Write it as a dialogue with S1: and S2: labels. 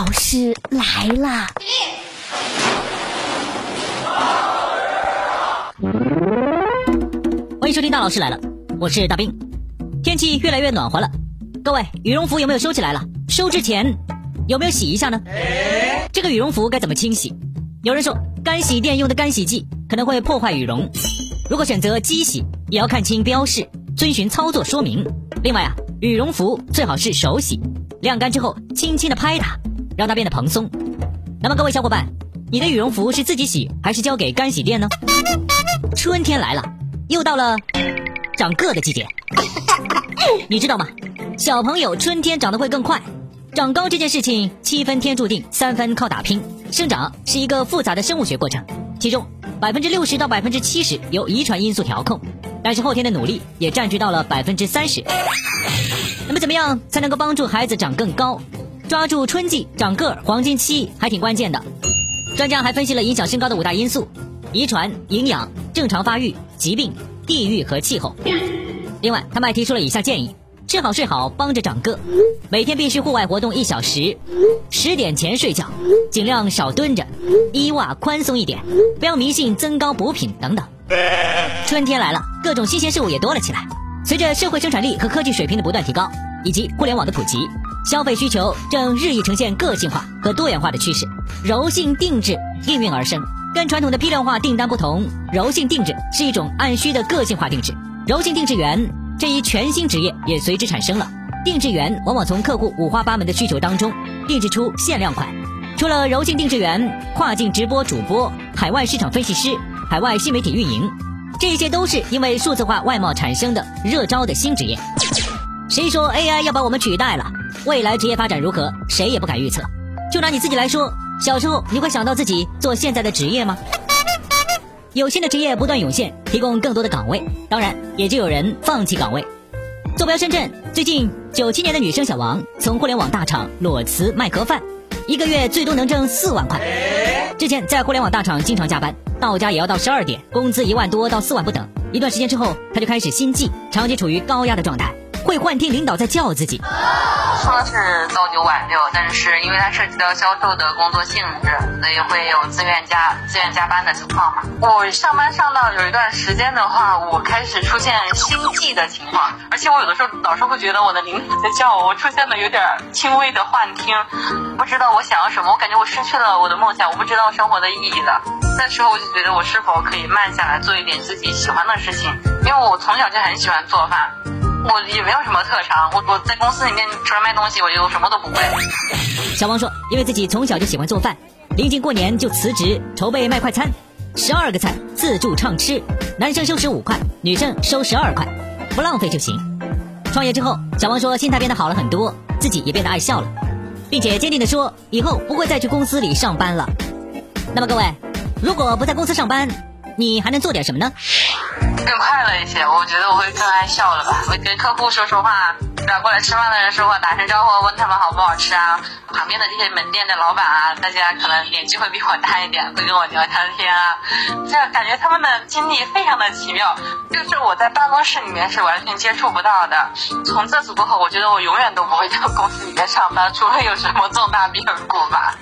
S1: 老师来啦！
S2: 欢迎收听大老师来了，我是大兵。天气越来越暖和了，各位羽绒服有没有收起来了？收之前有没有洗一下呢？这个羽绒服该怎么清洗？有人说干洗店用的干洗剂可能会破坏羽绒，如果选择机洗，也要看清标示，遵循操作说明。另外啊，羽绒服最好是手洗，晾干之后轻轻的拍打，让它变得蓬松。那么各位小伙伴，你的羽绒服是自己洗还是交给干洗店呢？春天来了，又到了长个的季节，你知道吗？小朋友春天长得会更快，长高这件事情七分天注定，三分靠打拼。生长是一个复杂的生物学过程，其中百分之六十到百分之七十由遗传因素调控，但是后天的努力也占据到了百分之三十。那么怎么样才能够帮助孩子长更高？抓住春季长个儿黄金期还挺关键的。专家还分析了影响身高的五大因素：遗传、营养、正常发育、疾病、地域和气候。另外，他们还提出了以下建议。吃好睡好，帮着长个。每天必须户外活动一小时，十点前睡觉，尽量少蹲着，衣袜宽松一点，不要迷信增高补品等等。春天来了，各种新鲜事物也多了起来。随着社会生产力和科技水平的不断提高，以及互联网的普及，消费需求正日益呈现个性化和多元化的趋势。柔性定制应运而生，跟传统的批量化订单不同，柔性定制是一种按需的个性化定制。柔性定制员。这一全新职业也随之产生了。定制员往往从客户五花八门的需求当中定制出限量款。除了柔性定制员、跨境直播主播、海外市场分析师、海外新媒体运营，这些都是因为数字化外贸产生的热招的新职业。谁说 AI 要把我们取代了？未来职业发展如何？谁也不敢预测。就拿你自己来说，小时候你会想到自己做现在的职业吗？有新的职业不断涌现，提供更多的岗位，当然也就有人放弃岗位。坐标深圳，最近九七年的女生小王从互联网大厂裸辞卖盒饭，一个月最多能挣四万块。之前在互联网大厂经常加班，到家也要到十二点，工资一万多到四万不等。一段时间之后，她就开始心悸，长期处于高压的状态，会幻听领导在叫自己。
S3: 说是朝九晚六，但是因为它涉及到销售的工作性质，所以会有自愿加自愿加班的情况嘛。我上班上到有一段时间的话，我开始出现心悸的情况，而且我有的时候老是会觉得我的领导在叫我，我出现了有点轻微的幻听，不知道我想要什么，我感觉我失去了我的梦想，我不知道生活的意义了。那时候我就觉得我是否可以慢下来做一点自己喜欢的事情，因为我从小就很喜欢做饭。我也没有什么特长，我我在公司里面除了卖东西，我就什么都不会。
S2: 小王说，因为自己从小就喜欢做饭，临近过年就辞职筹备卖快餐，十二个菜自助畅吃，男生收十五块，女生收十二块，不浪费就行。创业之后，小王说心态变得好了很多，自己也变得爱笑了，并且坚定的说以后不会再去公司里上班了。那么各位，如果不在公司上班，你还能做点什么呢？
S3: 更快乐一些，我觉得我会更爱笑了吧。会跟客户说说话，找过来吃饭的人说话，打声招呼，问他们好不好吃啊。旁边的这些门店的老板啊，大家可能年纪会比我大一点，会跟我聊聊天啊。这样感觉他们的经历非常的奇妙，就是我在办公室里面是完全接触不到的。从这次过后，我觉得我永远都不会到公司里面上班，除非有什么重大变故吧。